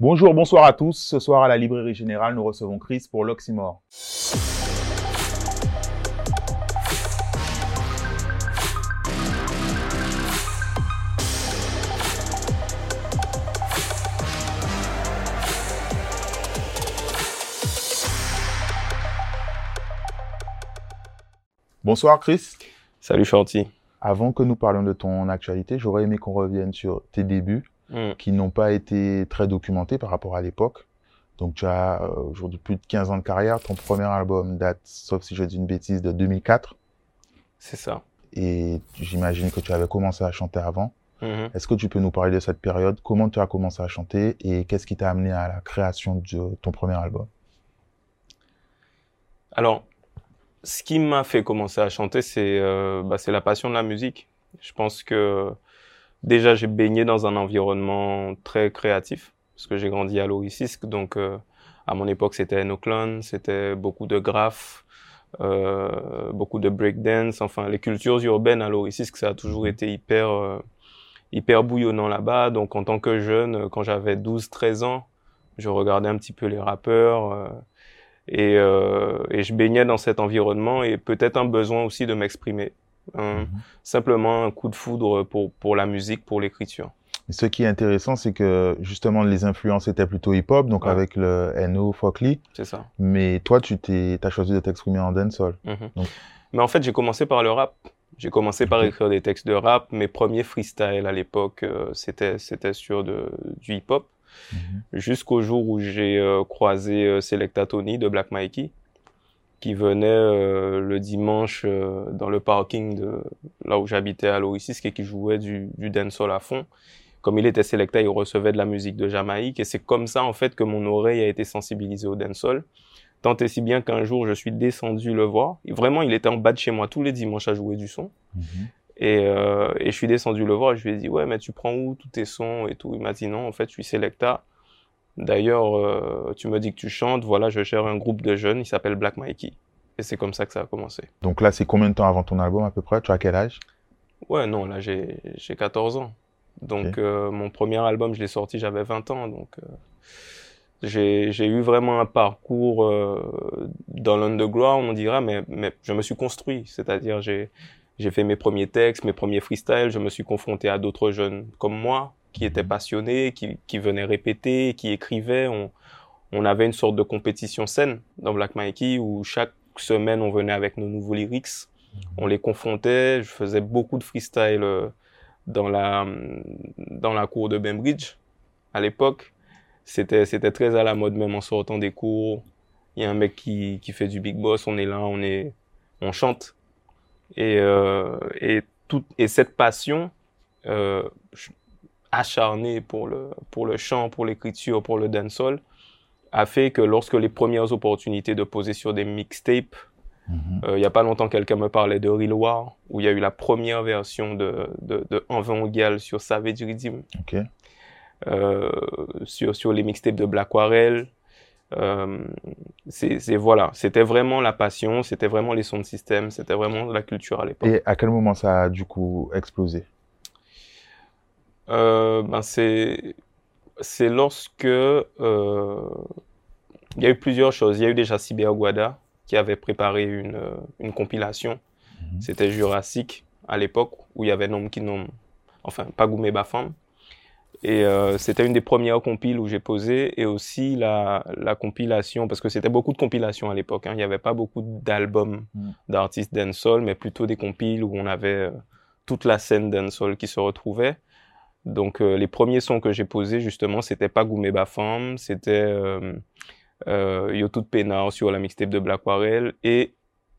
Bonjour, bonsoir à tous. Ce soir à la Librairie Générale, nous recevons Chris pour l'Oxymore. Bonsoir Chris. Salut Chanty. Avant que nous parlions de ton actualité, j'aurais aimé qu'on revienne sur tes débuts Mm. qui n'ont pas été très documentés par rapport à l'époque. Donc tu as euh, aujourd'hui plus de 15 ans de carrière. Ton premier album date, sauf si je dis une bêtise, de 2004. C'est ça. Et j'imagine que tu avais commencé à chanter avant. Mhm. Est-ce que tu peux nous parler de cette période? Comment tu as commencé à chanter? Et qu'est-ce qui t'a amené à la création de ton premier album? Alors, ce qui m'a fait commencer à chanter, c'est euh, bah, c'est la passion de la musique. Je pense que déjà, j'ai baigné dans un environnement très créatif, parce que j'ai grandi à Loricisque, donc euh, à mon époque, c'était Enoklon, c'était beaucoup de graphes, euh, beaucoup de breakdance, enfin, les cultures urbaines à Loricisque, ça a toujours été hyper, euh, hyper bouillonnant là-bas. Donc, en tant que jeune, quand j'avais 12-13 ans, je regardais un petit peu les rappeurs, euh, et, euh, et je baignais dans cet environnement et peut-être un besoin aussi de m'exprimer. Un- Mhm. Simplement un coup de foudre pour, pour la musique, pour l'écriture. Ce qui est intéressant, c'est que justement les influences étaient plutôt hip-hop, donc Ouais. avec le NO, Folkly. C'est ça. Mais toi, tu t'es, as choisi de t'exprimer en dancehall. Mhm. Donc- Mais en fait, j'ai commencé par le rap. J'ai commencé par écrire des textes de rap. Mes premiers freestyles à l'époque, euh, c'était c'était sur de, du hip-hop. Mhm. Jusqu'au jour où j'ai euh, croisé euh, Selecta Tony de Black Mikey, qui venait euh, le dimanche euh, dans le parking de là où j'habitais à Loricisque et qui jouait du, du dancehall à fond. Comme il était Selecta, il recevait de la musique de Jamaïque et c'est comme ça en fait que mon oreille a été sensibilisée au dancehall. Tant et si bien qu'un jour je suis descendu le voir. Et vraiment, il était en bas de chez moi tous les dimanches à jouer du son. Mhm. Et, euh, et je suis descendu le voir et je lui ai dit ouais mais tu prends où tous tes sons et tout? Il m'a dit non en fait je suis Selecta. D'ailleurs euh, tu me dis que tu chantes, voilà je gère un groupe de jeunes, il s'appelle Black Mikey. Et c'est comme ça que ça a commencé. Donc là, c'est combien de temps avant ton album à peu près? Tu as quel âge? Ouais non là j'ai j'ai 14 ans. Donc euh, mon premier album je l'ai sorti j'avais 20 ans donc euh, j'ai j'ai eu vraiment un parcours dans l'underground on dira mais mais je me suis construit, c'est-à-dire j'ai j'ai fait mes premiers textes, mes premiers freestyles, je me suis confronté à d'autres jeunes comme moi qui étaient passionnés, qui, qui venaient répéter, qui écrivaient. On, avait une sorte de compétition saine dans Black Mikey où chaque semaine on venait avec nos nouveaux lyrics, on les confrontait. Je faisais beaucoup de freestyle euh, dans la dans la cour de Bainbridge à l'époque. C'était c'était très à la mode même en sortant des cours. Il y a un mec qui qui fait du big boss, on est là, on est on chante et euh, et tout et cette passion euh, acharnée pour le pour le chant, pour l'écriture, pour le dancehall a fait que lorsque les premières opportunités de poser sur des mixtapes Mhm. euh, il y a pas longtemps, quelqu'un me parlait de Real War, où il y a eu la première version de, de, de Envin sur Savage Rhythm, euh, sur, sur les mixtapes de Black. Euh, c'est, c'est- voilà, c'était vraiment la passion, c'était vraiment les sons de système, c'était vraiment la culture à l'époque. Et à quel moment ça a du coup explosé? Euh, ben c'est, c'est lorsque euh, il y a eu plusieurs choses. Il y a eu déjà Cyber Guada qui avait préparé une, euh, une compilation. Mhm. C'était Jurassic à l'époque où il y avait Nom qui Nom, enfin Pagoumé Bafam. Et euh, c'était une des premières compiles où j'ai posé et aussi la, la compilation, parce que c'était beaucoup de compilations à l'époque. Hein. Il n'y avait pas beaucoup d'albums Mm. d'artistes dancehall, mais plutôt des compiles où on avait euh, toute la scène dancehall qui se retrouvait. Donc euh, les premiers sons que j'ai posés justement, c'était Pagoumé Bafam, c'était euh, euh, Yo Tout Pénard sur la mixtape de Black Warrel et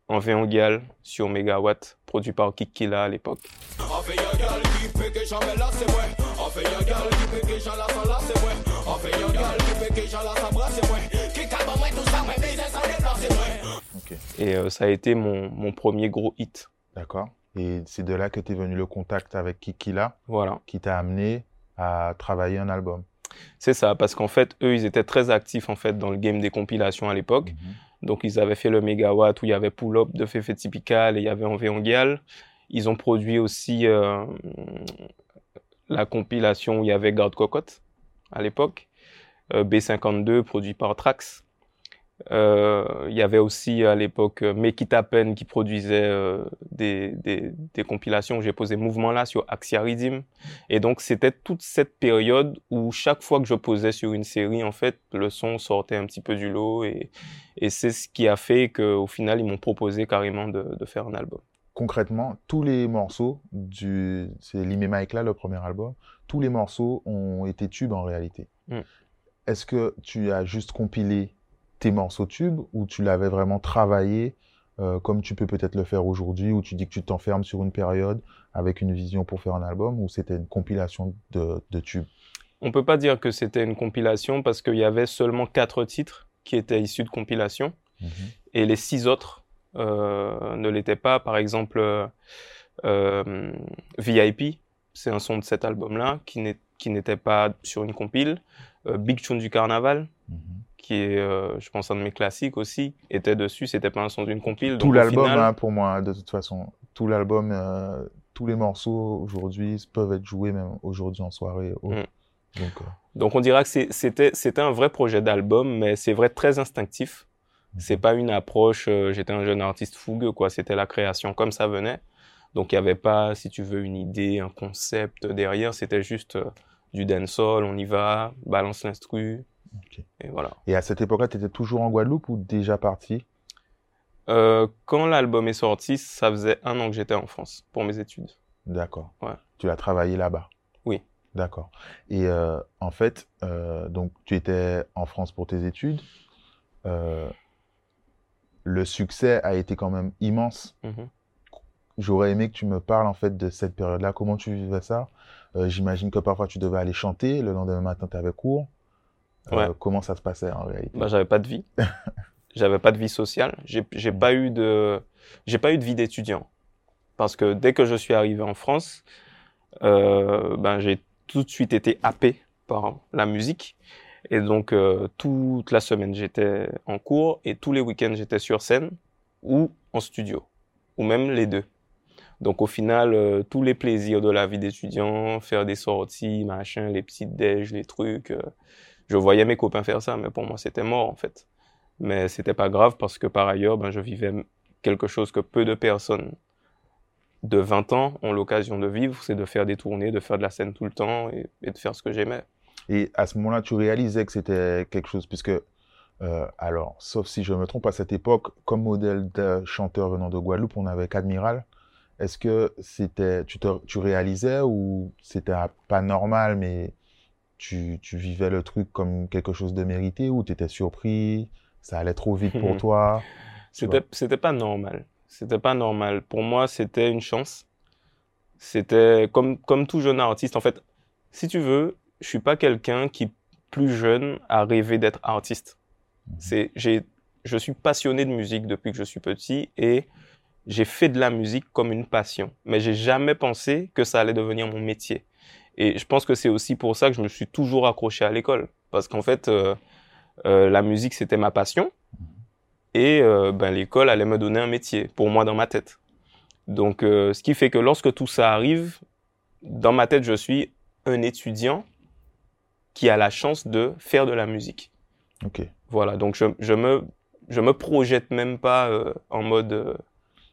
En Véangal sur Megawatt, produit par Kik Killa à l'époque. On fait un gal qui fait que j'en mets là, c'est moi. On fait un gal qui fait que j'en la sens là, c'est moi. On fait un gal qui fait que j'en la sens bras, c'est moi. Qui calme moi tout ça, mais baiser sans les plans, c'est moi. Ok. Et euh, ça a été mon, mon premier gros hit. D'accord. Et c'est de là que t'es venu le contact avec Kikila Voilà. qui t'a amené à travailler un album. C'est ça, parce qu'en fait, eux, ils étaient très actifs en fait dans le game des compilations à l'époque. Mhm. Donc, ils avaient fait le Megawatt où il y avait Pull Up de Fefe Typical et il y avait Envé Ongial. Ils ont produit aussi euh, la compilation où il y avait Garde Cocotte à l'époque. euh, B52 produit par Trax. Euh, il y avait aussi à l'époque euh, Make It Happen qui produisait euh, des, des, des, compilations. J'ai posé Mouvement là sur Axia Rhythm. Et donc c'était toute cette période où chaque fois que je posais sur une série, en fait, le son sortait un petit peu du lot. Et, et c'est ce qui a fait qu'au final, ils m'ont proposé carrément de, de, faire un album. Concrètement, tous les morceaux du... C'est Limé Mike là, le premier album. Tous les morceaux ont été tubes en réalité. Mm. Est-ce que tu as juste compilé tes morceaux tubes ou tu l'avais vraiment travaillé euh, comme tu peux peut-être le faire aujourd'hui où tu dis que tu t'enfermes sur une période avec une vision pour faire un album ou c'était une compilation de, de tubes? On peut pas dire que c'était une compilation parce qu'il y avait seulement quatre titres qui étaient issus de compilation mmh. et les six autres euh, ne l'étaient pas. Par exemple, euh, VIP, c'est un son de cet album-là qui n'était pas sur une compile. Big Tune du Carnaval, mmh qui est, euh, je pense, un de mes classiques aussi, était dessus. C'était pas un son d'une compile. Tout l'album, final... hein, pour moi, de toute façon. Tout l'album, euh, tous les morceaux aujourd'hui peuvent être joués même aujourd'hui en soirée. Oh. Mm. Donc, euh... Donc, on dira que c'était un vrai projet d'album, mais c'est vrai très instinctif. Mm. C'est pas une approche. J'étais un jeune artiste fougueux, quoi. C'était la création comme ça venait. Donc il y avait pas, si tu veux, une idée, un concept derrière. C'était juste du dancehall. On y va, balance l'instru Okay. Et voilà. Et à cette époque-là, tu étais toujours en Guadeloupe ou déjà parti? Euh, Quand l'album est sorti, ça faisait un an que j'étais en France pour mes études. D'accord. Ouais. Tu as travaillé là-bas? Oui. D'accord. Et euh, en fait, euh, donc tu étais en France pour tes études. Le succès a été quand même immense. Mm -hmm. J'aurais aimé que tu me parles en fait de cette période-là. Comment tu vivais ça? J'imagine que parfois tu devais aller chanter. Le lendemain matin, tu avais cours. Ouais. Euh, comment ça se passait en réalité bah, J'avais pas de vie. j'avais pas de vie sociale. J'ai pas eu de, j'ai pas eu de vie d'étudiant. Parce que dès que je suis arrivé en France, euh, ben, j'ai tout de suite été happé par la musique. Et donc, euh, toute la semaine, j'étais en cours et tous les week-ends, j'étais sur scène ou en studio, ou même les deux. Donc, au final, euh, tous les plaisirs de la vie d'étudiant, faire des sorties, machin, les petites déj, les trucs, je voyais mes copains faire ça, mais pour moi, c'était mort, en fait. Mais c'était pas grave parce que par ailleurs, ben, je vivais quelque chose que peu de personnes de 20 ans ont l'occasion de vivre, c'est de faire des tournées, de faire de la scène tout le temps et, de faire ce que j'aimais. Et à ce moment-là, tu réalisais que c'était quelque chose, puisque, euh, alors, sauf si je me trompe, à cette époque, comme modèle de chanteur venant de Guadeloupe, on avait qu'Admiral. Est-ce que c'était, tu, te, tu réalisais ou c'était pas normal, mais tu, tu, vivais le truc comme quelque chose de mérité ou tu étais surpris, ça allait trop vite pour toi C'était, pas normal. C'était pas normal. Pour moi, c'était une chance. C'était comme, comme tout jeune artiste. En fait, si tu veux, je suis pas quelqu'un qui, plus jeune, a rêvé d'être artiste. Mmh. C'est, j'ai, je suis passionné de musique depuis que je suis petit et j'ai fait de la musique comme une passion. Mais j'ai jamais pensé que ça allait devenir mon métier. Et je pense que c'est aussi pour ça que je me suis toujours accroché à l'école. Parce qu'en fait, euh, euh, la musique, c'était ma passion. Et euh, ben, l'école allait me donner un métier, pour moi, dans ma tête. Donc, ce qui fait que lorsque tout ça arrive, dans ma tête, je suis un étudiant qui a la chance de faire de la musique. Ok. Voilà, donc je, je me je me projette même pas en mode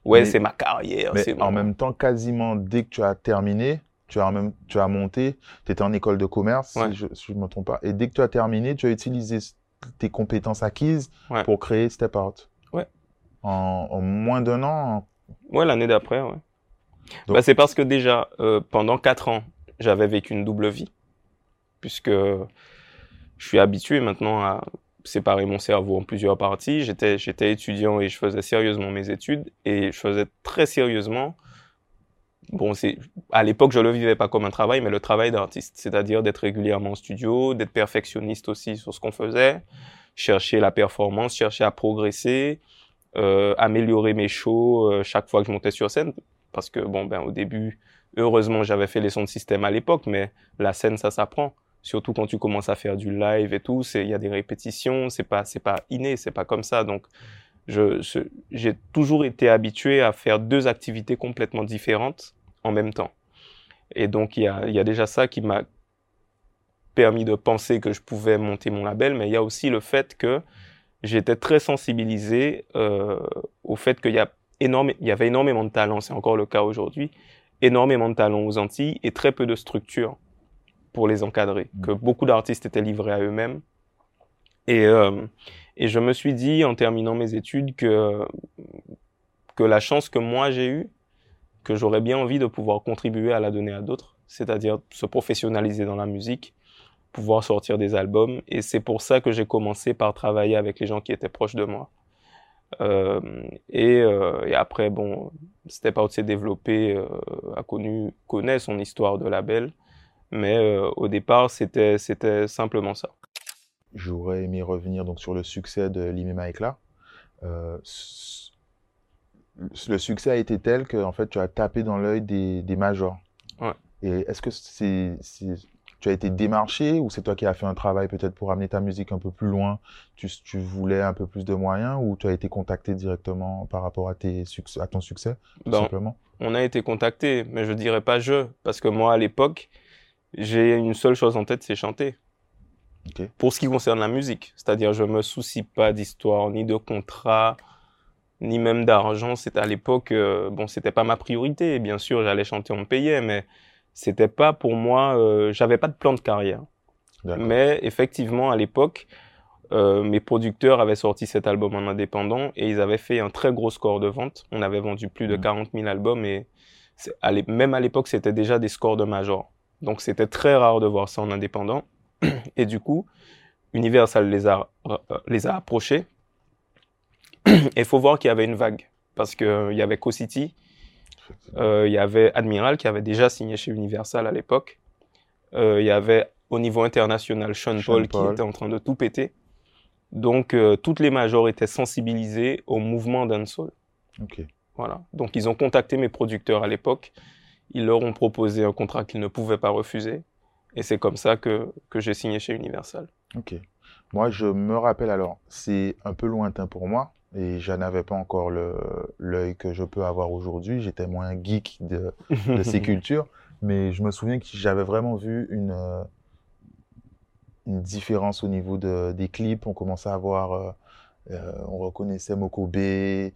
ouais c'est ma carrière. Mais en même temps, quasiment dès que tu as terminé, tu as même tu as monté, tu étais en école de commerce ouais. si je si je me trompe pas, et dès que tu as terminé, tu as utilisé tes compétences acquises ouais. pour créer Step Out. Ouais. En, en moins d'un an. Ouais, l'année d'après, ouais. Donc... Bah, c'est parce que déjà euh, pendant quatre ans, j'avais vécu une double vie puisque je suis habitué maintenant à séparer mon cerveau en plusieurs parties. J'étais étudiant et je faisais sérieusement mes études et je faisais très sérieusement. Bon, c'est, à l'époque, je le vivais pas comme un travail, mais le travail d'artiste. C'est-à-dire d'être régulièrement en studio, d'être perfectionniste aussi sur ce qu'on faisait, chercher la performance, chercher à progresser, euh, améliorer mes shows euh, chaque fois que je montais sur scène. Parce que, bon, ben, au début, heureusement, j'avais fait les sons de système à l'époque, mais la scène, ça s'apprend surtout quand tu commences à faire du live et tout, il y a des répétitions, c'est pas c'est pas inné, c'est pas comme ça. Donc j'ai toujours été habitué à faire deux activités complètement différentes en même temps. Et donc il y a il y a déjà ça qui m'a permis de penser que je pouvais monter mon label, mais il y a aussi le fait que j'étais très sensibilisé euh, au fait qu'il y, a énorme, il y avait énormément de talent, c'est encore le cas aujourd'hui, énormément de talent aux Antilles et très peu de structure pour les encadrer, Mm. que beaucoup d'artistes étaient livrés à eux-mêmes. Et, euh, et je me suis dit, en terminant mes études, que, que la chance que moi j'ai eue, que j'aurais bien envie de pouvoir contribuer à la donner à d'autres, c'est-à-dire se professionnaliser dans la musique, pouvoir sortir des albums. Et c'est pour ça que j'ai commencé par travailler avec les gens qui étaient proches de moi. Euh, et, euh, et après, bon, Step Out s'est développé, euh, a connu, connaît son histoire de label, mais au départ, c'était, c'était simplement ça. J'aurais aimé revenir donc sur le succès de Limema Éclat. Le succès a été tel que en fait tu as tapé dans l'œil des, des majors. Ouais. Et est-ce que c'est, c'est- tu as été démarché ou c'est toi qui as fait un travail peut-être pour amener ta musique un peu plus loin? Tu, tu voulais un peu plus de moyens ou tu as été contacté directement par rapport à, tes succès, à ton succès tout Ben, simplement? on a été contacté, mais je dirais pas je, parce que moi, à l'époque, j'ai une seule chose en tête, c'est chanter. Pour ce qui concerne la musique, c'est-à-dire je me soucie pas d'histoire, ni de contrat, ni même d'argent. C'était à l'époque, euh, bon, c'était pas ma priorité. Bien sûr, j'allais chanter, on me payait, mais c'était pas pour moi. Euh, j'avais pas de plan de carrière. Mais effectivement, à l'époque, euh, mes producteurs avaient sorti cet album en indépendant et ils avaient fait un très gros score de vente. On avait vendu plus de Mhm. 40 000 albums et à même à l'époque, c'était déjà des scores de major. Donc c'était très rare de voir ça en indépendant. Et du coup, Universal les a, euh, les a approchés. Et il faut voir qu'il y avait une vague. Parce qu'il y avait Co-City, euh, il y avait Admiral qui avait déjà signé chez Universal à l'époque. Euh, il y avait au niveau international Sean, Sean Paul, Paul. qui était en train de tout péter. Donc euh, toutes les majors étaient sensibilisées au mouvement dancehall. Ok. Voilà. Donc ils ont contacté mes producteurs à l'époque. Ils leur ont proposé un contrat qu'ils ne pouvaient pas refuser. Et c'est comme ça que, que j'ai signé chez Universal. Ok. Moi, je me rappelle alors, c'est un peu lointain pour moi et je n'avais pas encore l'œil que je peux avoir aujourd'hui. J'étais moins geek de, de ces cultures, mais je me souviens que j'avais vraiment vu une euh, une différence au niveau de, des clips. On commençait à voir, euh, euh, on reconnaissait Mokobe, euh,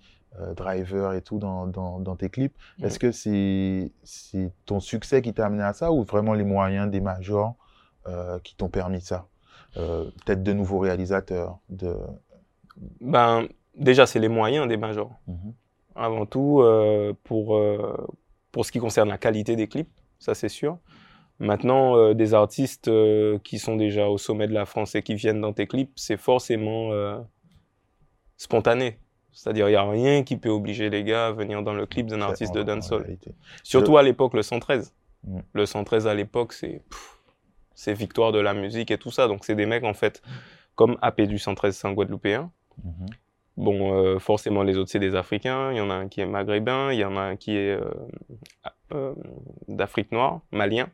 Driver et tout dans, dans, dans tes clips. Mhm. Est-ce que c'est c'est ton succès qui t'a amené à ça ou vraiment les moyens des majors euh, qui t'ont permis ça? Peut-être de nouveaux réalisateurs, de... Ben, déjà, c'est les moyens des majors. Mhm. avant tout euh, pour, euh, pour ce qui concerne la qualité des clips, ça c'est sûr. Maintenant, euh, des artistes qui sont déjà au sommet de la France et qui viennent dans tes clips, c'est forcément spontané. C'est-à-dire, il n'y a rien qui peut obliger les gars à venir dans le clip d'un artiste en- de dancehall. Surtout à l'époque, le 113. Mm. Le 113 à l'époque, c'est c'est victoire de la musique et tout ça. Donc, c'est des mecs, en fait, comme AP du 113, c'est un Guadeloupéen. Mhm. Bon, euh, forcément, les autres, c'est des Africains. Il y en a un qui est maghrébin, il y en a un qui est euh, euh, d'Afrique noire, malien.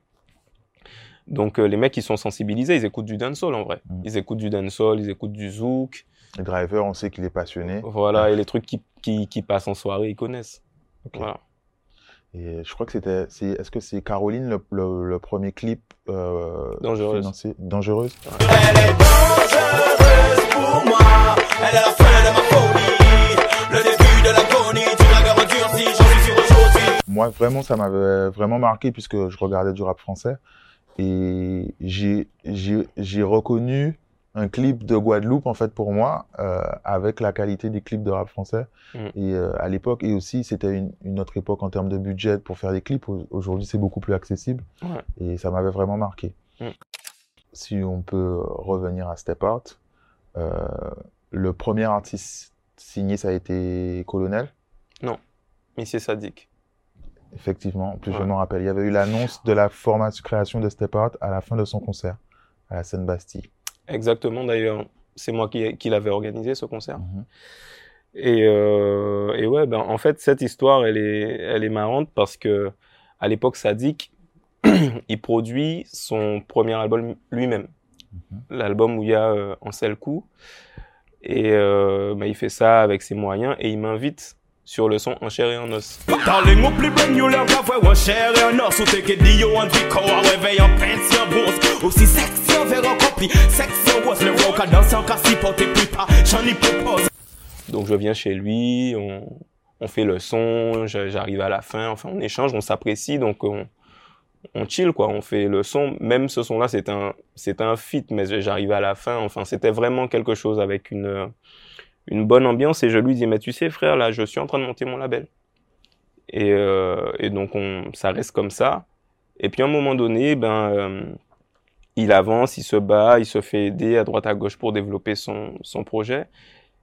Donc, euh, les mecs, ils sont sensibilisés, ils écoutent du dancehall en vrai. Mm. Ils écoutent du dancehall, ils écoutent du zouk. Le driver, on sait qu'il est passionné. Voilà, et les trucs qui, qui, qui passent en soirée, ils connaissent. Voilà. Et je crois que c'était. Est-ce que c'est Caroline le, le, le premier clip euh, Dangereuse. financé Dangereuse Elle est dangereuse pour moi. Elle est la fin de ma folie. Le début de l'agonie. Tu l'as endurci, j'en suis sûr aujourd'hui. Moi, vraiment, ça m'avait vraiment marqué puisque je regardais du rap français. Et j'ai j'ai- j'ai reconnu un clip de Guadeloupe, en fait, pour moi, euh, avec la qualité des clips de rap français. Mm. Et euh, à l'époque, et aussi, c'était une, une autre époque en termes de budget pour faire des clips. Au- Aujourd'hui, c'est beaucoup plus accessible. Ouais. Et ça m'avait vraiment marqué. Mm. Si on peut revenir à Step Out, euh, le premier artiste signé, ça a été Colonel? Monsieur Sadik. Effectivement, plus je m'en rappelle. Il y avait eu l'annonce de la formation création de Step Out à la fin de son concert à la Seine-Bastille. Exactement, d'ailleurs. C'est moi qui, qui l'avais organisé, ce concert. Mhm. Et, euh, et ouais, ben, en fait, cette histoire, elle est, elle est marrante parce que à l'époque, Sadik, il produit son premier album lui-même. Mhm. L'album où il y a euh, Ansel Coup. Et euh, ben, il fait ça avec ses moyens et il m'invite sur le son En chair et en os. Donc je viens chez lui, on, on fait le son, j'arrive à la fin, enfin on échange, on s'apprécie, donc on, on chill quoi, on fait le son. Même ce son-là, c'est un, c'est un feat, mais j'arrive à la fin, enfin c'était vraiment quelque chose avec une, euh, une bonne ambiance et je lui dis, mais tu sais frère, là je suis en train de monter mon label. Et, euh, donc on, ça reste comme ça. Et puis à un moment donné, ben, euh, il avance, il se bat, il se fait aider à droite à gauche pour développer son, son projet.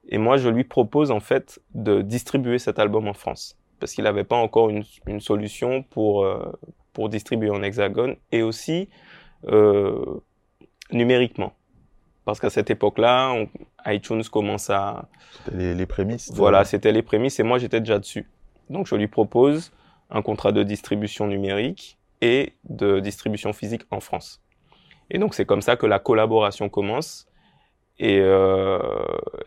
Et moi, je lui propose en fait de distribuer cet album en France. Parce qu'il n'avait pas encore une, une solution pour, euh, pour distribuer en hexagone et aussi euh, numériquement. Parce qu'à cette époque-là, iTunes commence à, C'était les, les prémices. voilà, c'était les prémices et moi j'étais déjà dessus. Donc je lui propose un contrat de distribution numérique et de distribution physique en France. Et donc c'est comme ça que la collaboration commence. Et, euh,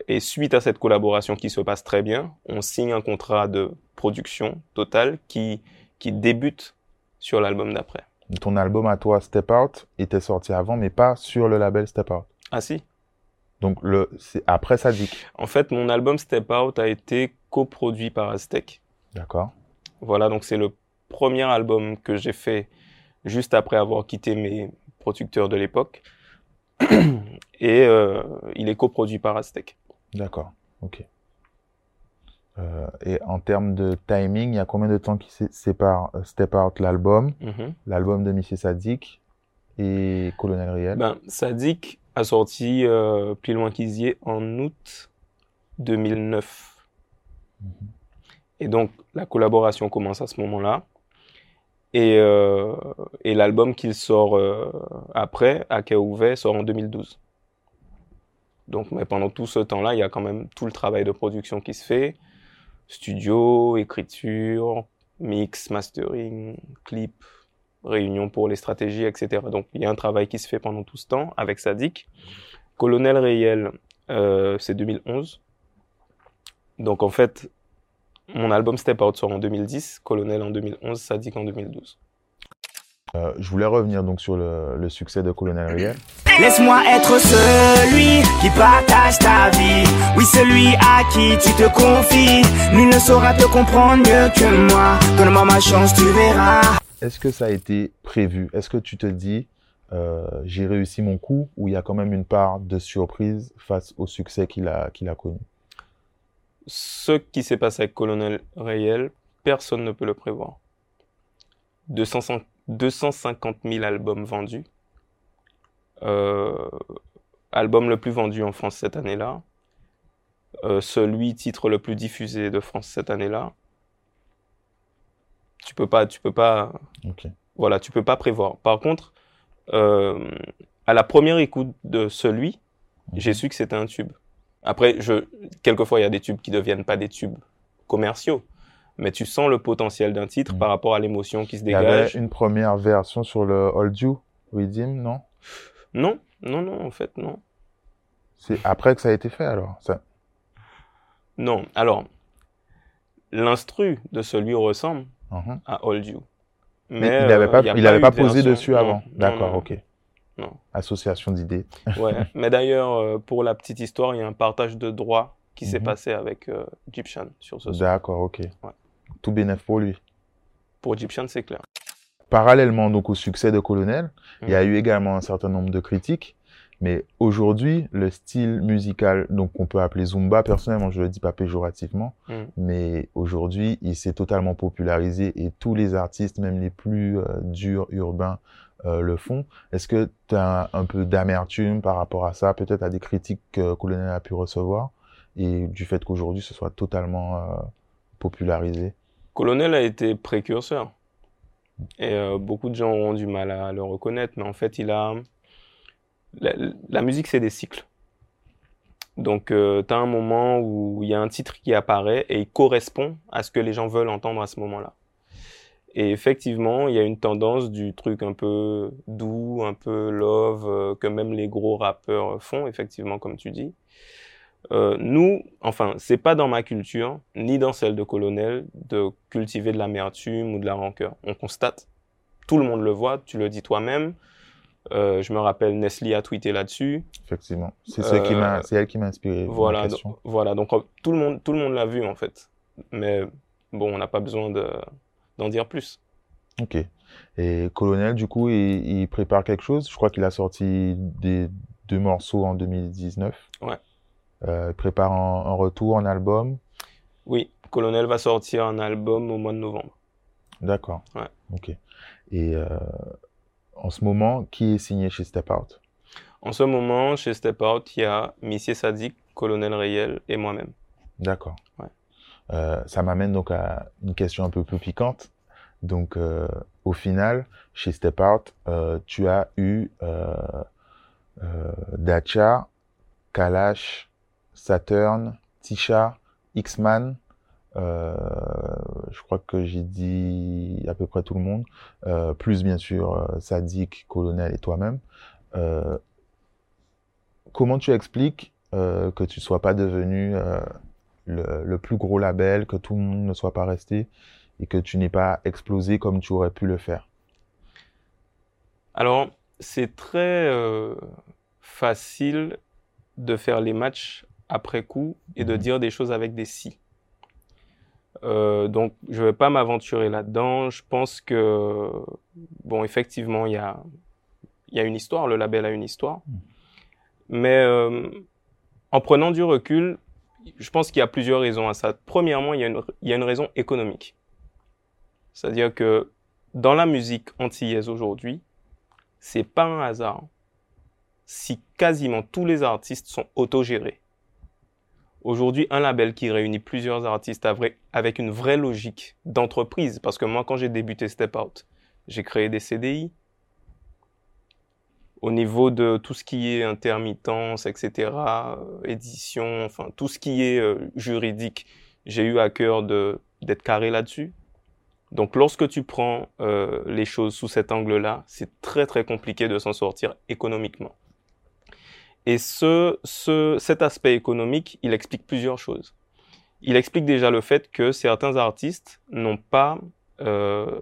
et suite à cette collaboration qui se passe très bien, on signe un contrat de production totale qui, qui débute sur l'album d'après. Ton album à toi, Step Out, était sorti avant, mais pas sur le label Step Out. Ah si Donc, le, c'est après Sadik. En fait, mon album Step Out a été coproduit par Aztec. D'accord. Voilà, donc c'est le premier album que j'ai fait juste après avoir quitté mes producteurs de l'époque. Et euh, il est coproduit par Aztec. D'accord. Ok. Euh, et en termes de timing, il y a combien de temps qui sé- sépare euh, Step Out l'album, Mhm. l'album de Monsieur Sadik et Colonel Riel? Ben, Sadik a sorti euh, Plus loin qu'Isier en août 2009. Et donc, la collaboration commence à ce moment-là. Et, euh, et l'album qu'il sort euh, après, Kéouvé, sort en 2012. Donc, mais pendant tout ce temps-là, il y a quand même tout le travail de production qui se fait. Studio, écriture, mix, mastering, clip, réunion pour les stratégies, etc. Donc, il y a un travail qui se fait pendant tout ce temps avec Sadik. Colonel Réel, euh, c'est 2011. Donc, en fait, mon album Step Out sort en 2010, Colonel en 2011, Sadik en 2012. Euh, je voulais revenir donc sur le, le succès de Colonel Riel. Laisse-moi être celui qui partage ta vie. Oui, celui à qui tu te confies. Nul ne saura te comprendre mieux que moi. Donne-moi ma chance, tu verras. Est-ce que ça a été prévu? Est-ce que tu te dis, euh, j'ai réussi mon coup ou il y a quand même une part de surprise face au succès qu'il a, qu'il a connu? Ce qui s'est passé avec Colonel Réel, personne ne peut le prévoir. 200 250 000 albums vendus. Euh, album le plus vendu en France cette année-là. Euh, celui titre le plus diffusé de France cette année-là. Tu peux pas, tu peux pas, voilà, tu peux pas prévoir. Par contre, euh, à la première écoute de celui, j'ai su que c'était un tube. Après, je, quelquefois, il y a des tubes qui deviennent pas des tubes commerciaux, mais tu sens le potentiel d'un titre Mhm. par rapport à l'émotion qui se Il y avait dégage. une première version sur le Hold You Redeem, non? Non, non, non, en fait, non. C'est après que ça a été fait alors ça... Non. Alors, l'instru de celui ressemble Mhm. à Hold You. Mais, Mais, il n'avait euh, pas, il avait posé version. dessus Non, avant. D'accord, ok. Non. Association d'idées. Ouais. Mais d'ailleurs, euh, pour la petite histoire, il y a un partage de droits qui s'est Mhm. passé avec euh, Egyptian sur ce. D'accord, ok. Ouais. Tout bénéf pour lui. Pour Egyptian, c'est clair. Parallèlement donc au succès de Colonel, il y a Mhm. eu également un certain nombre de critiques. Mais aujourd'hui, le style musical, donc qu'on peut appeler Zumba, personnellement, je le dis pas péjorativement, Mhm. mais aujourd'hui, il s'est totalement popularisé et tous les artistes, même les plus euh, durs, urbains, euh, le font. Est-ce que tu as un, peu d'amertume par rapport à ça, peut-être à des critiques que Colonel a pu recevoir et du fait qu'aujourd'hui, ce soit totalement euh, popularisé? Colonel a été précurseur. Et euh, beaucoup de gens ont du mal à le reconnaître, mais en fait, il a. La, la musique, c'est des cycles. Donc, tu as un moment où il y a un titre qui apparaît et il correspond à ce que les gens veulent entendre à ce moment-là. Et effectivement, il y a une tendance du truc un peu doux, un peu love, euh, que même les gros rappeurs font, effectivement, comme tu dis. Euh, nous, enfin, c'est pas dans ma culture, ni dans celle de colonel, de cultiver de l'amertume ou de la rancœur. On constate, tout le monde le voit, tu le dis toi-même. Euh, je me rappelle, Nestlé a tweeté là-dessus. Effectivement. C'est elle qui m'a inspiré. Voilà, donc, voilà. Donc tout le monde, tout le monde l'a vu en fait. Mais bon, on n'a pas besoin de d'en dire plus. Ok. Et Colonel, du coup, il, il prépare quelque chose? Je crois qu'il a sorti des deux morceaux en 2019. Ouais. Euh, il prépare un, un retour en album? Oui, Colonel va sortir un album au mois de novembre. D'accord. Ouais. Ok. Et euh, en ce moment, qui est signé chez Step Out? En ce moment, chez Step Out, il y a Missier Sadik, Colonel Rayel et moi-même. D'accord. Ouais. Euh, ça m'amène donc à une question un peu plus piquante. Donc, euh, au final, chez Step Out, euh, tu as eu Dacha, Kalash, Saturn, Tisha, X-Man. je crois que j'ai dit à peu près tout le monde, plus bien sûr Sadik, Colonel et toi-même. Comment tu expliques que tu sois pas devenu le, le plus gros label, que tout le monde ne soit pas resté et que tu n'aies pas explosé comme tu aurais pu le faire. Alors, c'est très euh, facile de faire les matchs après coup et de Mhm. dire des choses avec des si. Euh, donc, je vais pas m'aventurer là-dedans. Je pense que, bon, effectivement, il y a, y a une histoire, le label a une histoire. Mais euh, en prenant du recul, je pense qu'il y a plusieurs raisons à ça. Premièrement, il y a une, raison économique. C'est-à-dire que dans la musique antillaise aujourd'hui, c'est pas un hasard si quasiment tous les artistes sont autogérés. Aujourd'hui, un label qui réunit plusieurs artistes avec une vraie logique d'entreprise, parce que moi, quand j'ai débuté Step Out, j'ai créé des CDI. Au niveau de tout ce qui est intermittence, etc., euh, édition, enfin, tout ce qui est euh, juridique, j'ai eu à cœur d'être carré là-dessus. Donc, lorsque tu prends euh, les choses sous cet angle-là, c'est très très compliqué de s'en sortir économiquement. Et ce, ce, cet aspect économique, il explique plusieurs choses. Il explique déjà le fait que certains artistes n'ont pas euh,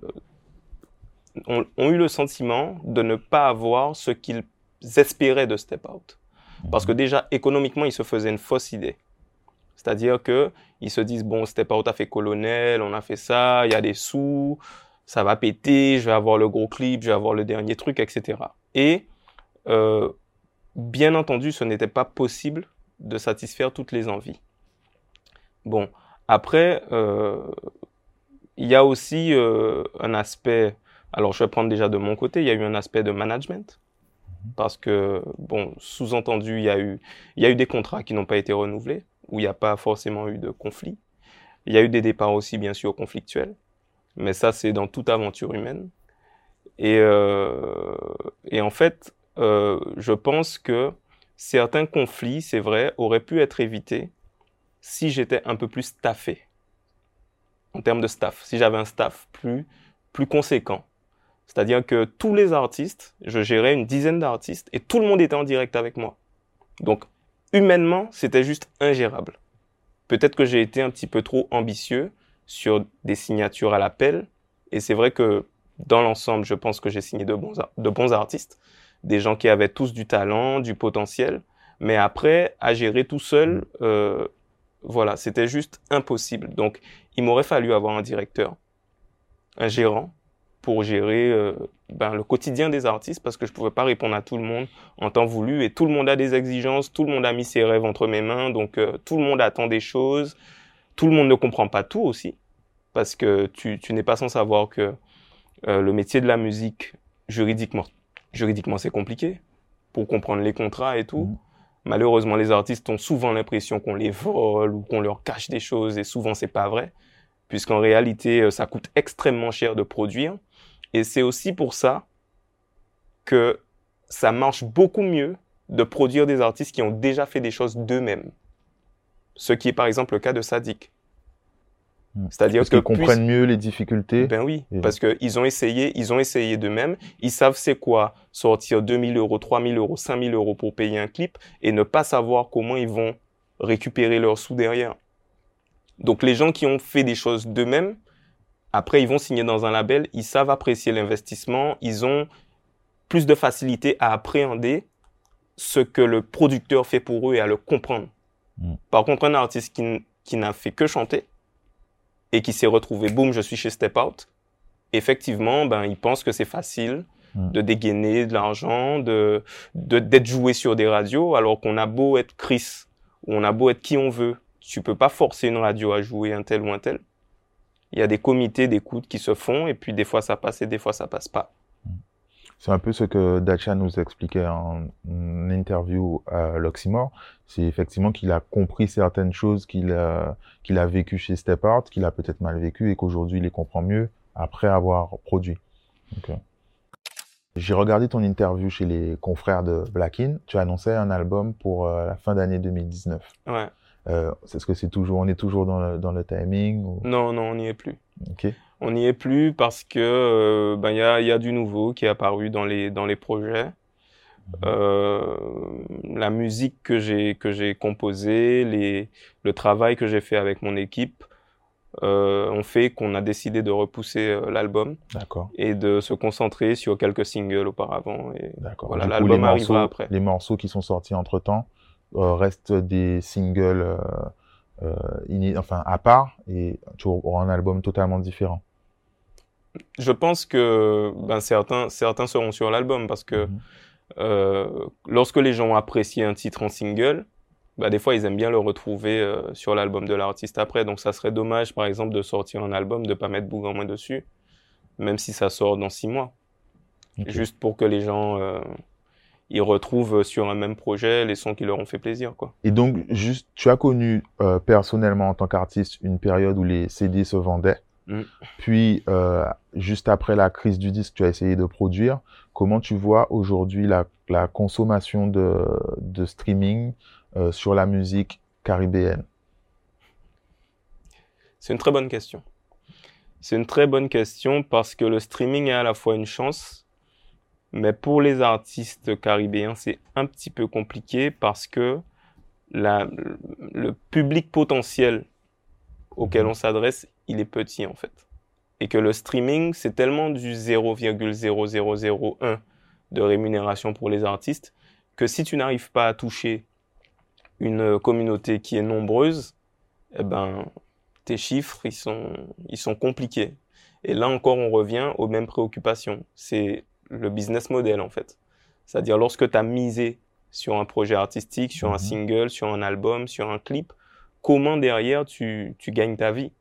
ont, eu le sentiment de ne pas avoir ce qu'ils espéraient de Step Out. Parce que déjà, économiquement, ils se faisaient une fausse idée. C'est-à-dire que ils se disent, bon, Step Out a fait colonel, on a fait ça, il y a des sous, ça va péter, je vais avoir le gros clip, je vais avoir le dernier truc, etc. Et, euh, bien entendu, ce n'était pas possible de satisfaire toutes les envies. Bon, après, euh, il y a aussi euh, un aspect, alors je vais prendre déjà de mon côté, il y a eu un aspect de management. Parce que, bon, sous-entendu, il y a eu, il y a eu des contrats qui n'ont pas été renouvelés, où il n'y a pas forcément eu de conflit. Il y a eu des départs aussi, bien sûr, conflictuels. Mais ça, c'est dans toute aventure humaine. Et, euh, et en fait, euh, je pense que certains conflits, c'est vrai, auraient pu être évités si j'étais un peu plus staffé. En termes de staff, si j'avais un staff plus, plus conséquent. C'est-à-dire que tous les artistes, je gérais une dizaine d'artistes et tout le monde était en direct avec moi. Donc, humainement, c'était juste ingérable. Peut-être que j'ai été un petit peu trop ambitieux sur des signatures à l'appel. Et c'est vrai que dans l'ensemble, je pense que j'ai signé de bons, de bons artistes, des gens qui avaient tous du talent, du potentiel. Mais après, à gérer tout seul, euh, voilà, c'était juste impossible. Donc, il m'aurait fallu avoir un directeur, un gérant, pour gérer euh, ben, le quotidien des artistes, parce que je pouvais pas répondre à tout le monde en temps voulu. Et tout le monde a des exigences, tout le monde a mis ses rêves entre mes mains, donc euh, tout le monde attend des choses. Tout le monde ne comprend pas tout aussi, parce que tu, tu n'es pas sans savoir que euh, le métier de la musique, juridiquement, juridiquement c'est compliqué, pour comprendre les contrats et tout. Mhm. Malheureusement, les artistes ont souvent l'impression qu'on les vole ou qu'on leur cache des choses, et souvent c'est pas vrai, puisqu'en réalité, ça coûte extrêmement cher de produire. Et c'est aussi pour ça que ça marche beaucoup mieux de produire des artistes qui ont déjà fait des choses d'eux-mêmes. Ce qui est par exemple le cas de Sadik. Mm. C'est-à-dire qu'ils comprennent mieux les difficultés. ben oui, Et- parce qu'ils ont essayé, ils ont essayé d'eux-mêmes. Ils savent c'est quoi sortir 2000 euros, 3000 euros, 5000 euros pour payer un clip et ne pas savoir comment ils vont récupérer leurs sous derrière. Donc les gens qui ont fait des choses d'eux-mêmes, après ils vont signer dans un label, ils savent apprécier l'investissement, ils ont plus de facilité à appréhender ce que le producteur fait pour eux et à le comprendre. Mm. Par contre, un artiste qui, qui n'a fait que chanter et qui s'est retrouvé, boum, je suis chez Step Out, effectivement, ben, il pense que c'est facile Mm. de dégainer de l'argent, de, de, d'être joué sur des radios, alors qu'on a beau être Chris, ou on a beau être qui on veut, tu peux pas forcer une radio à jouer un tel ou un tel. Il y a des comités d'écoute qui se font, et puis des fois ça passe et des fois ça passe pas. C'est un peu ce que Dacha nous expliquait en, en interview à l'Oxymore. C'est effectivement qu'il a compris certaines choses qu'il a, qu'il a vécues chez Step Art, qu'il a peut-être mal vécu et qu'aujourd'hui il les comprend mieux après avoir produit. Euh, J'ai regardé ton interview chez les confrères de Blackin. Tu annonçais un album pour euh, la fin d'année 2019. Ouais. Euh, Est-ce que c'est toujours, on est toujours dans le, dans le timing ou... Non, non, on n'y est plus. Ok. On n'y est plus parce que euh, ben il y a, il y a du nouveau qui est apparu dans les dans les projets. Euh, la musique que j'ai que j'ai composée, les le travail que j'ai fait avec mon équipe euh, ont fait qu'on a décidé de repousser l'album et de se concentrer sur quelques singles auparavant. Voilà, l'album les arrivera morceaux- après. Les morceaux qui sont sortis entre temps restent des singles, euh, euh, enfin à part, et tu auras un album totalement différent. je pense que ben certains certains seront sur l'album parce que Mhm. euh, lorsque les gens apprécient un titre en single, bah, des fois ils aiment bien le retrouver euh, sur l'album de l'artiste après. Donc ça serait dommage, par exemple, de sortir un album, de pas mettre Bougamouin dessus, même si ça sort dans six mois, juste pour que les gens euh, ils retrouvent sur un même projet les sons qui leur ont fait plaisir, quoi. Et donc, juste, tu as connu euh, personnellement en tant qu'artiste une période où les CD se vendaient. Mm. Puis, euh, juste après la crise du disque, tu as essayé de produire. Comment tu vois aujourd'hui la, la consommation de, de streaming euh, sur la musique caribéenne? C'est une très bonne question. C'est une très bonne question parce que le streaming est à la fois une chance, mais pour les artistes caribéens, c'est un petit peu compliqué parce que la, le public potentiel auquel Mhm. on s'adresse, il est petit en fait. Et que le streaming, c'est tellement du 0,0001 de rémunération pour les artistes que si tu n'arrives pas à toucher une communauté qui est nombreuse, eh ben, tes chiffres, ils sont, ils sont compliqués. Et là encore, on revient aux mêmes préoccupations. C'est le business model, en fait. C'est-à-dire, lorsque tu as misé sur un projet artistique, sur un Mhm. single, sur un album, sur un clip, comment derrière tu, tu gagnes ta vie?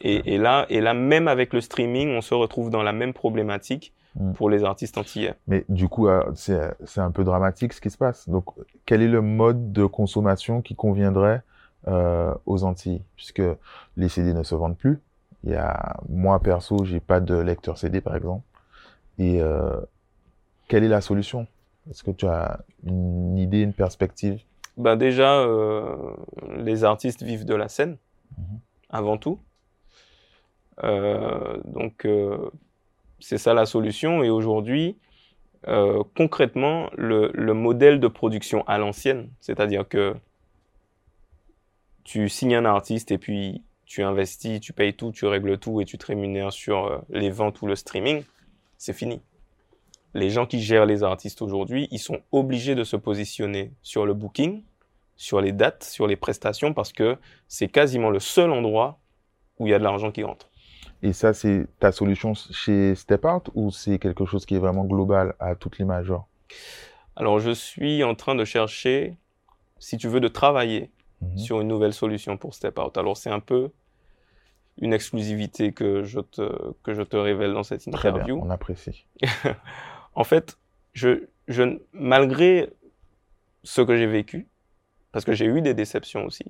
Et, et, là, et là, même avec le streaming, on se retrouve dans la même problématique Mhm. pour les artistes antillais. Mais du coup, euh, c'est c'est un peu dramatique ce qui se passe. Donc, quel est le mode de consommation qui conviendrait euh, aux Antilles? Puisque les CD ne se vendent plus. Il y a, moi perso, j'ai pas de lecteur CD par exemple. Et euh, quelle est la solution? Est-ce que tu as une idée, une perspective? Ben déjà, euh, les artistes vivent de la scène, Mhm. avant tout. Euh, donc, c'est ça la solution. Et aujourd'hui, concrètement, le, le modèle de production à l'ancienne, c'est-à-dire que tu signes un artiste et puis tu investis, tu payes tout, tu règles tout et tu te rémunères sur les ventes ou le streaming, c'est fini. Les gens qui gèrent les artistes aujourd'hui, ils sont obligés de se positionner sur le booking, sur les dates, sur les prestations, parce que c'est quasiment le seul endroit où il y a de l'argent qui rentre. Et ça, c'est ta solution chez Step Art ou c'est quelque chose qui est vraiment global à toutes les majors Alors, je suis en train de chercher, si tu veux, de travailler Mhm. sur une nouvelle solution pour Step Out. Alors, c'est un peu une exclusivité que je te, que je te révèle dans cette Très bien, interview. on apprécie. En fait, je, je, malgré ce que j'ai vécu, parce que j'ai eu des déceptions aussi,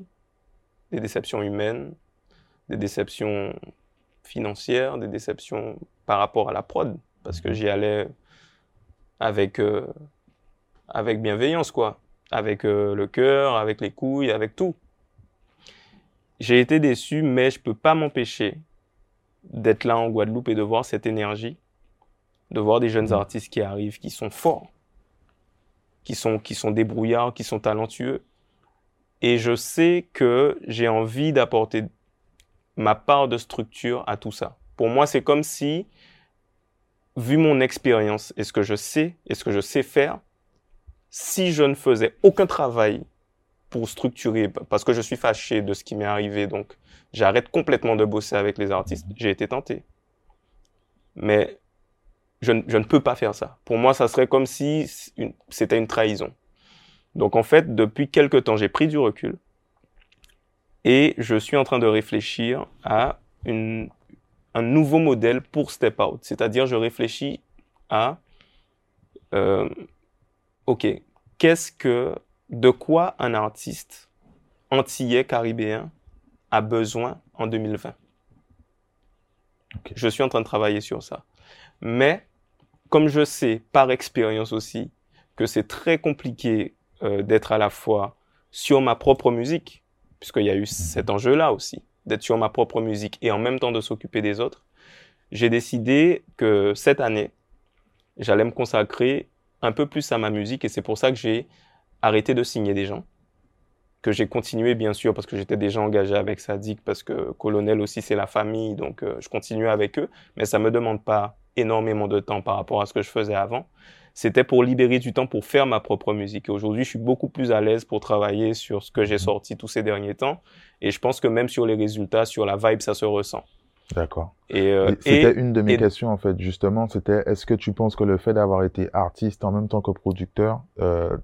des déceptions humaines, des déceptions financières, des déceptions par rapport à la prod, parce que j'y allais avec, euh, avec bienveillance, quoi, avec euh, le cœur, avec les couilles, avec tout. J'ai été déçu, mais je peux pas m'empêcher d'être là en Guadeloupe et de voir cette énergie de voir des jeunes Mhm. artistes qui arrivent, qui sont forts, qui sont, qui sont débrouillards, qui sont talentueux, Et je sais que j'ai envie d'apporter ma part de structure à tout ça. Pour moi, c'est comme si, vu mon expérience et ce que je sais et ce que je sais faire, si je ne faisais aucun travail pour structurer, parce que je suis fâché de ce qui m'est arrivé, donc j'arrête complètement de bosser avec les artistes, j'ai été tenté. Mais je, ne peux pas faire ça. Pour moi, ça serait comme si c'était une trahison. Donc en fait, depuis quelque temps, j'ai pris du recul et je suis en train de réfléchir à un nouveau modèle pour Step Out. C'est-à-dire, je réfléchis à, euh, ok, qu'est-ce que, de quoi un artiste antillais caribéen a besoin en 2020 Je suis en train de travailler sur ça. Mais, comme je sais par expérience aussi que c'est très compliqué euh, d'être à la fois sur ma propre musique, puisqu'il y a eu cet enjeu-là aussi, d'être sur ma propre musique et en même temps de s'occuper des autres, j'ai décidé que cette année, j'allais me consacrer un peu plus à ma musique et c'est pour ça que j'ai arrêté de signer des gens, que j'ai continué bien sûr parce que j'étais déjà engagé avec Sadik, parce que Colonel aussi c'est la famille, donc euh, je continue avec eux, mais ça me demande pas énormément de temps par rapport à ce que je faisais avant c'était pour libérer du temps pour faire ma propre musique. Et aujourd'hui, je suis beaucoup plus à l'aise pour travailler sur ce que j'ai mhm. sorti tous ces derniers temps. Et je pense que même sur les résultats, sur la vibe, ça se ressent. D'accord. Et, euh, c'était une de mes questions en fait, justement. C'était est-ce que tu penses que le fait d'avoir été artiste en même temps que producteur euh,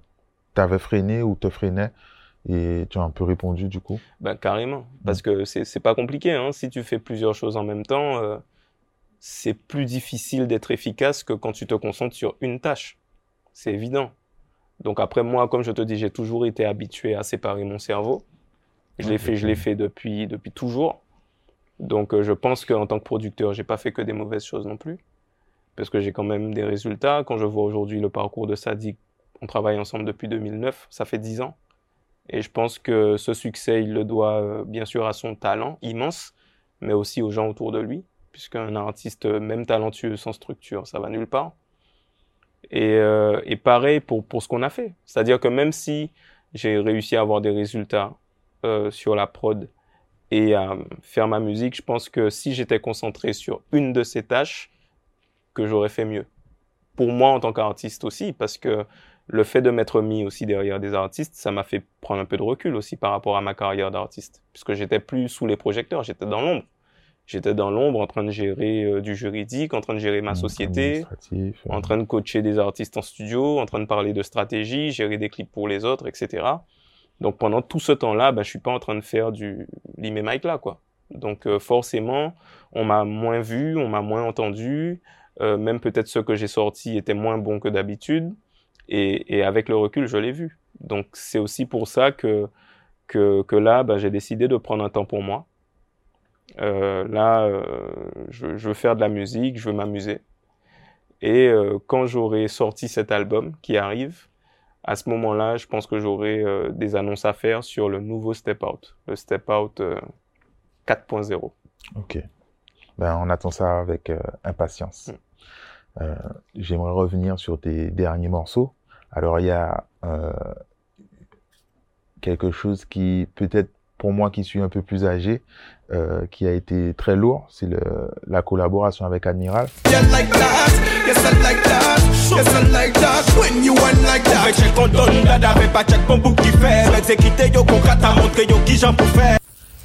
t'avait freiné ou te freinait et tu as un peu répondu du coup? Ben carrément, parce mhm. que c'est pas compliqué. Hein. Si tu fais plusieurs choses en même temps, euh, c'est plus difficile d'être efficace que quand tu te concentres sur une tâche. C'est évident. Donc après moi, comme je te dis, j'ai toujours été habitué à séparer mon cerveau. Je l'ai fait, je l'ai fait depuis depuis toujours. Donc euh, je pense qu'en tant que producteur, j'ai pas fait que des mauvaises choses non plus, parce que j'ai quand même des résultats. Quand je vois aujourd'hui le parcours de Sadik, on travaille ensemble depuis 2009, ça fait 10 ans. Et je pense que ce succès, il le doit euh, bien sûr à son talent immense, mais aussi aux gens autour de lui puisqu'un artiste, même talentueux, sans structure, ça va nulle part. Et, euh, et pareil pour, pour ce qu'on a fait. C'est-à-dire que même si j'ai réussi à avoir des résultats euh, sur la prod et à faire ma musique, je pense que si j'étais concentré sur une de ces tâches, que j'aurais fait mieux. Pour moi en tant qu'artiste aussi, parce que le fait de m'être mis aussi derrière des artistes, ça m'a fait prendre un peu de recul aussi par rapport à ma carrière d'artiste, puisque j'étais plus sous les projecteurs, j'étais dans l'ombre. J'étais dans l'ombre en train de gérer euh, du juridique, en train de gérer ma société, en train de coacher des artistes en studio, en train de parler de stratégie, gérer des clips pour les autres, etc. Donc pendant tout ce temps-là, bah, je suis pas en train de faire du limé Mike là, quoi. Donc euh, forcément, on m'a moins vu, on m'a moins entendu, euh, même peut-être ce que j'ai sorti était moins bon que d'habitude, et, et, avec le recul, je l'ai vu. Donc c'est aussi pour ça que que, que là, bah, j'ai décidé de prendre un temps pour moi euh, là, euh, je, je, veux faire de la musique, je veux m'amuser. Et euh, quand j'aurai sorti cet album qui arrive, à ce moment-là, je pense que j'aurai des annonces à faire sur le nouveau Step Out, le Step Out 4.0. Ok. Ben, on attend ça avec impatience. Mm. J'aimerais revenir sur tes derniers morceaux. Alors, il y a quelque chose qui peut-être pour moi qui suis un peu plus âgé, euh, qui a été très lourd, c'est la collaboration avec Admiral.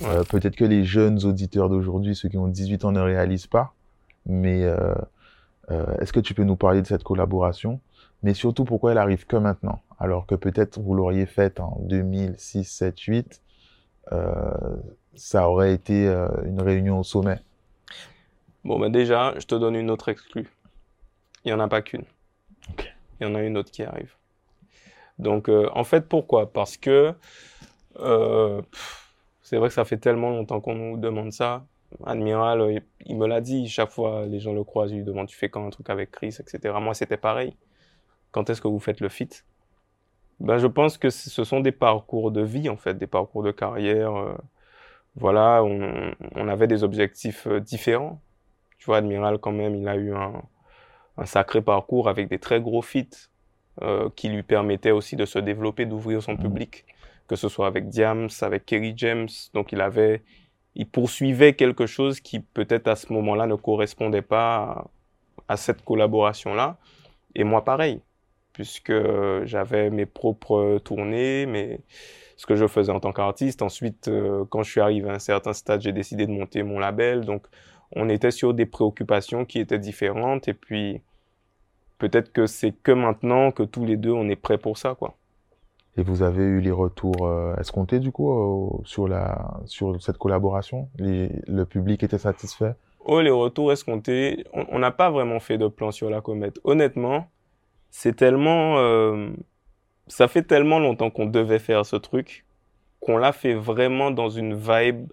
Euh, Peut-être que les jeunes auditeurs d'aujourd'hui, ceux qui ont 18 ans, ne réalisent pas, mais euh, euh, est-ce que tu peux nous parler de cette collaboration? Mais surtout, pourquoi elle arrive que maintenant? Alors que peut-être vous l'auriez faite en 2006, 7, 8 euh, ça aurait été euh, une réunion au sommet Bon, ben déjà, je te donne une autre exclue. Il n'y en a pas qu'une. Il y en a une autre qui arrive. Donc, euh, en fait, pourquoi? Parce que c'est vrai que ça fait tellement longtemps qu'on nous demande ça. Admiral, il, me l'a dit, chaque fois les gens le croisent, ils lui demandent tu fais quand un truc avec Chris, etc. Moi, c'était pareil. Quand est-ce que vous faites le fit? Ben, je pense que ce sont des parcours de vie, en fait, des parcours de carrière. Euh, voilà, on, on, avait des objectifs euh, différents. Tu vois, Admiral, quand même, il a eu un, un sacré parcours avec des très gros feats euh, qui lui permettaient aussi de se développer, d'ouvrir son mmh. public. que ce soit avec Diams, avec Kerry James. Donc il avait, il poursuivait quelque chose qui peut-être à ce moment-là ne correspondait pas à, à cette collaboration-là. Et moi pareil, puisque j'avais mes propres tournées, mais ce que je faisais en tant qu'artiste. Ensuite, euh, quand je suis arrivé à un certain stade, j'ai décidé de monter mon label. Donc on était sur des préoccupations qui étaient différentes. Et puis peut-être que c'est que maintenant que tous les deux on est prêts pour ça, quoi. Et vous avez eu les retours euh, escomptés du coup euh, sur la sur cette collaboration? Les, Le public était satisfait? Oh, les retours escomptés. On n'a pas vraiment fait de plan sur la comète. Honnêtement, c'est tellement, euh, ça fait tellement longtemps qu'on devait faire ce truc qu'on l'a fait vraiment dans une vibe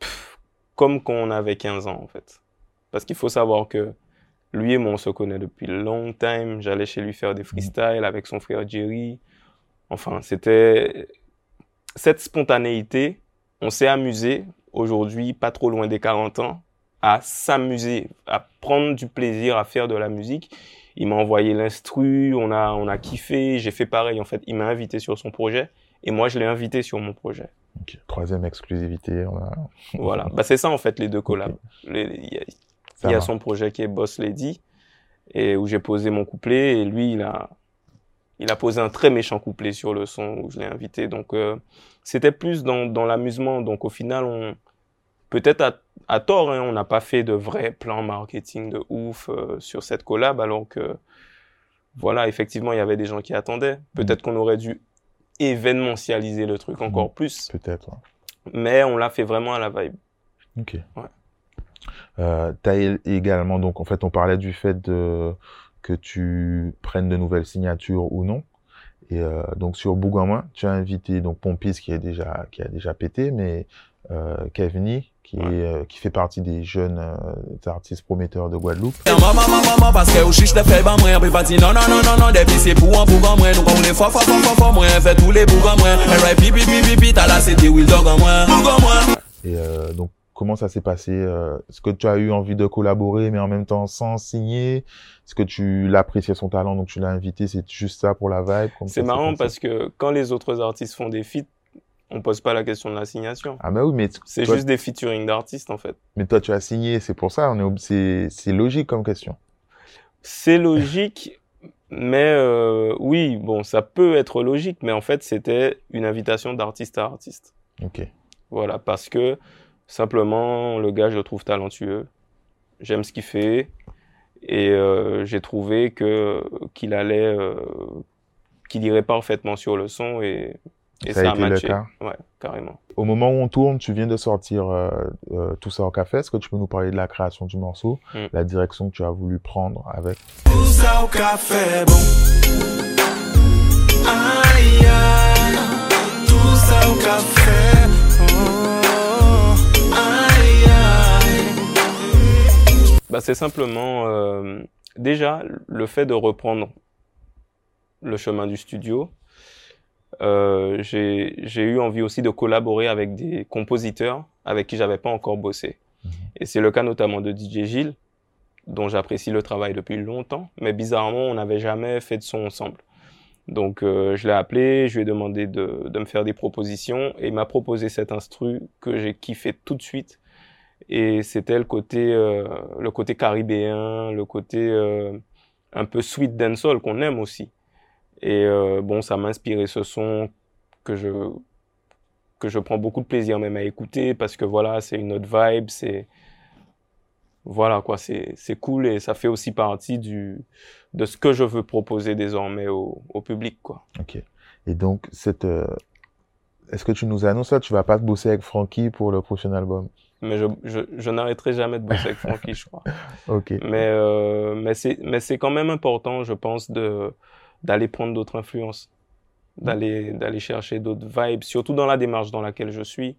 pff, comme quand on avait 15 ans en fait. Parce qu'il faut savoir que lui et moi on se connaît depuis long time. J'allais chez lui faire des freestyles avec son frère Jerry. Enfin, c'était cette spontanéité. On s'est amusé aujourd'hui, pas trop loin des 40 ans, à s'amuser, à prendre du plaisir à faire de la musique. Il m'a envoyé l'instru, on a, on a kiffé, j'ai fait pareil en fait. Il m'a invité sur son projet et moi je l'ai invité sur mon projet. Troisième exclusivité. On a... Voilà, bah, c'est ça en fait les deux collabs. Il y a, y son projet qui est Boss Lady et où j'ai posé mon couplet et lui il a, il a posé un très méchant couplet sur le son où je l'ai invité. Donc euh, c'était plus dans, dans l'amusement. Donc au final on peut-être à, à tort, hein, on n'a pas fait de vrai plan marketing de ouf euh, sur cette collab, alors que, voilà, effectivement, il y avait des gens qui attendaient. Peut-être qu'on aurait dû événementialiser le truc encore plus, Peut-être. ouais. mais on l'a fait vraiment à la vibe. Ok. Ouais. Euh, également, donc en fait, on parlait du fait de, que tu prennes de nouvelles signatures ou non. Et euh, donc sur Bougamoin, tu as invité donc Pompis qui est déjà qui a déjà pété, mais euh, Kevni qui Ouais. est euh, qui fait partie des jeunes euh, artistes prometteurs de Guadeloupe. Et euh, donc comment ça s'est passé euh, Est-ce que tu as eu envie de collaborer, mais en même temps sans signer? Est-ce que tu l'appréciais son talent, donc tu l'as invité C'est juste ça pour la vibe? C'est marrant parce que quand les autres artistes font des feats, on pose pas la question de la signation. ah mais oui, mais C'est juste des featuring d'artistes en fait. mais toi tu as signé, c'est pour ça. On est c'est c'est logique comme question. C'est logique, mais euh, oui, bon, ça peut être logique, mais en fait, c'était une invitation d'artiste à artiste. Ok. Voilà, parce que simplement, le gars, je le trouve talentueux. J'aime ce qu'il fait. Et euh, j'ai trouvé que qu'il allait, euh, qu'il irait parfaitement sur le son et, et Ça ça, a a été le matché. cas Ouais, carrément. Au moment où on tourne, tu viens de sortir euh, euh, Tout ça au café. Est-ce que tu peux nous parler de la création du morceau, Mm. la direction que tu as voulu prendre avec? Tout ça au café, bon. Aïe, aïe, tout ça au café, oh, aïe, aïe. Bah, c'est simplement euh, déjà le fait de reprendre le chemin du studio. Euh, j'ai eu envie aussi de collaborer avec des compositeurs avec qui j'avais pas encore bossé. Mhm. Et c'est le cas notamment de DJ Gilles, dont j'apprécie le travail depuis longtemps, mais bizarrement, on n'avait jamais fait de son ensemble. Donc euh, je l'ai appelé, je lui ai demandé de, de me faire des propositions et il m'a proposé cet instru que j'ai kiffé tout de suite. Et c'était le côté, euh, le côté caribéen, le côté euh, un peu sweet dancehall qu'on aime aussi. Et euh, bon, ça m'a inspiré ce son que je que je prends beaucoup de plaisir même à écouter parce que voilà, c'est une autre vibe, c'est voilà quoi, c'est cool et ça fait aussi partie du de ce que je veux proposer désormais au, au public quoi. Ok. Et donc cette euh, est-ce que tu nous annonces ça? Tu vas pas bosser avec Frankie pour le prochain album? Mais je je, je n'arrêterai jamais de bosser avec Frankie, je crois. Ok. Mais, euh, mais c'est, mais c'est quand même important, je pense, de, d'aller prendre d'autres influences, d'aller, d'aller chercher d'autres vibes, surtout dans la démarche dans laquelle je suis,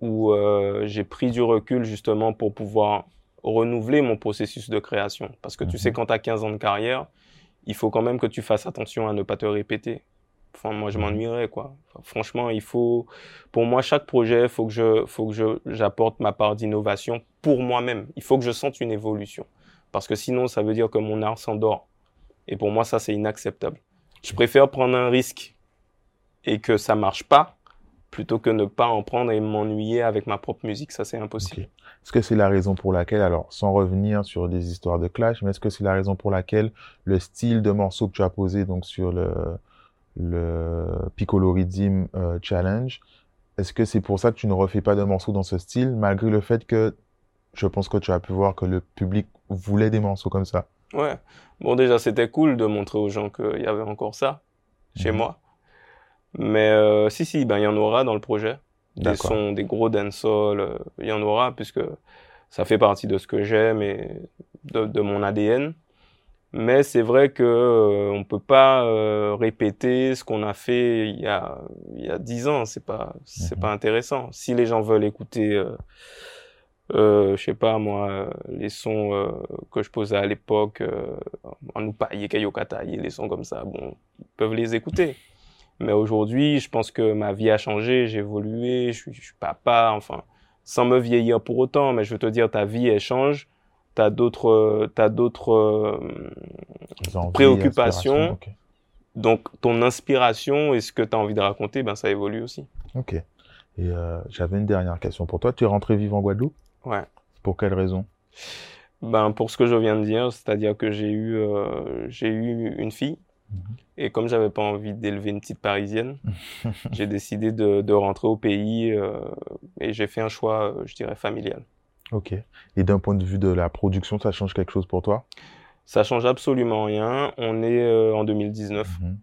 où euh, j'ai pris du recul justement pour pouvoir renouveler mon processus de création. Parce que tu Mhm. sais, quand tu as 15 ans de carrière, il faut quand même que tu fasses attention à ne pas te répéter. Enfin, moi, je Mhm. m'ennuierais, quoi. Enfin, franchement, il faut, pour moi, chaque projet, faut que je, faut que je, j'apporte ma part d'innovation pour moi-même. Il faut que je sente une évolution. Parce que sinon, ça veut dire que mon art s'endort. Et pour moi, ça, c'est inacceptable. Je préfère prendre un risque et que ça marche pas, plutôt que ne pas en prendre et m'ennuyer avec ma propre musique. Ça, c'est impossible. Est-ce que c'est la raison pour laquelle, alors sans revenir sur des histoires de clash, mais est-ce que c'est la raison pour laquelle le style de morceau que tu as posé donc sur le, le Piccolo Rhythm euh, Challenge, est-ce que c'est pour ça que tu ne refais pas de morceaux dans ce style, malgré le fait que je pense que tu as pu voir que le public voulait des morceaux comme ça? Ouais. Bon, déjà, c'était cool de montrer aux gens qu'il y avait encore ça chez Mhm. moi. Mais euh, si, si, ben, il y en aura dans le projet. Des sons, des gros dancehall, euh, il y en aura, puisque ça fait partie de ce que j'aime et de, de mon ADN. Mais c'est vrai que euh, on peut pas euh, répéter ce qu'on a fait il y a il y a dix ans. C'est pas c'est Mhm. pas intéressant. Si les gens veulent écouter, euh, euh, je sais pas moi, euh, les sons euh, que je posais à l'époque, euh, en Upaye, Kayokataye, les sons comme ça, bon, ils peuvent les écouter. Mais aujourd'hui, je pense que ma vie a changé, j'ai évolué, je suis, je suis papa, enfin, sans me vieillir pour autant, mais je veux te dire, ta vie, elle change. T'as d'autres, euh, t'as d'autres, euh, Envies, Préoccupation. aspirations, ok. donc ton inspiration et ce que tu as envie de raconter, ben ça évolue aussi. Ok. Et euh, j'avais une dernière question pour toi. Tu es rentré vivre en Guadeloupe? Ouais. Pour quelle raison? Ben pour ce que je viens de dire, c'est-à-dire que j'ai eu, euh, j'ai eu une fille Mhm. et comme j'avais pas envie d'élever une petite parisienne, j'ai décidé de, de rentrer au pays euh, et j'ai fait un choix, euh, je dirais familial. Ok. Et d'un point de vue de la production, ça change quelque chose pour toi? Ça change absolument rien. On est euh, en 2019. Mhm.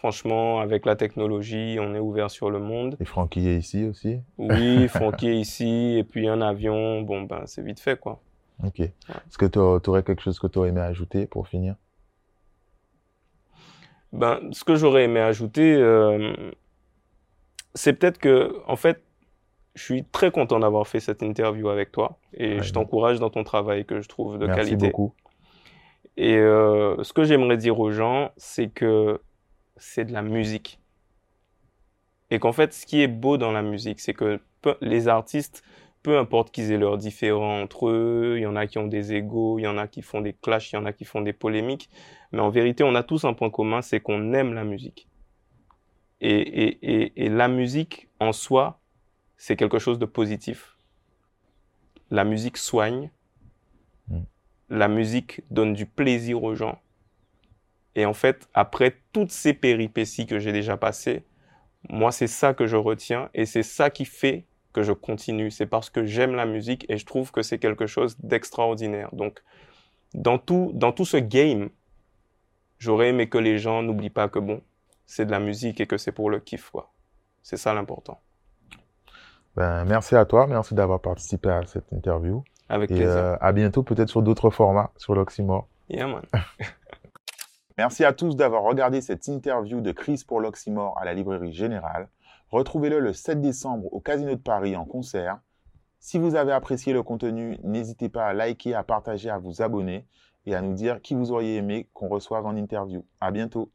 Franchement, avec la technologie, on est ouvert sur le monde. Et Francky est ici aussi? Oui, Francky est ici, et puis un avion, bon, ben, c'est vite fait, quoi. Ok. Est-ce que tu aurais quelque chose que tu aurais aimé ajouter pour finir? Ben, ce que j'aurais aimé ajouter, euh, c'est peut-être que, en fait, je suis très content d'avoir fait cette interview avec toi, et Ouais. je t'encourage dans ton travail que je trouve de Merci qualité. beaucoup. Et euh, ce que j'aimerais dire aux gens, c'est que c'est de la musique. Et qu'en fait, ce qui est beau dans la musique, c'est que peu- les artistes, peu importe qu'ils aient leurs différends entre eux, il y en a qui ont des égaux, il y en a qui font des clashs, il y en a qui font des polémiques, mais en vérité, on a tous un point commun, c'est qu'on aime la musique. Et, et, et, et la musique, en soi, c'est quelque chose de positif. La musique soigne, la musique donne du plaisir aux gens. Et en fait, après toutes ces péripéties que j'ai déjà passées, moi, c'est ça que je retiens et c'est ça qui fait que je continue. C'est parce que j'aime la musique et je trouve que c'est quelque chose d'extraordinaire. Donc, dans tout, dans tout ce game, j'aurais aimé que les gens n'oublient pas que bon, c'est de la musique et que c'est pour le kiff, quoi. C'est ça l'important. Ben, merci à toi. Merci d'avoir participé à cette interview. Avec Et plaisir. euh, à bientôt, peut-être sur d'autres formats, sur l'Oxymore. Yeah, man. Merci à tous d'avoir regardé cette interview de Chris pour l'Oxymore à la Librairie Générale. Retrouvez-le le 7 décembre au Casino de Paris en concert. Si vous avez apprécié le contenu, n'hésitez pas à liker, à partager, à vous abonner et à nous dire qui vous auriez aimé qu'on reçoive en interview. À bientôt.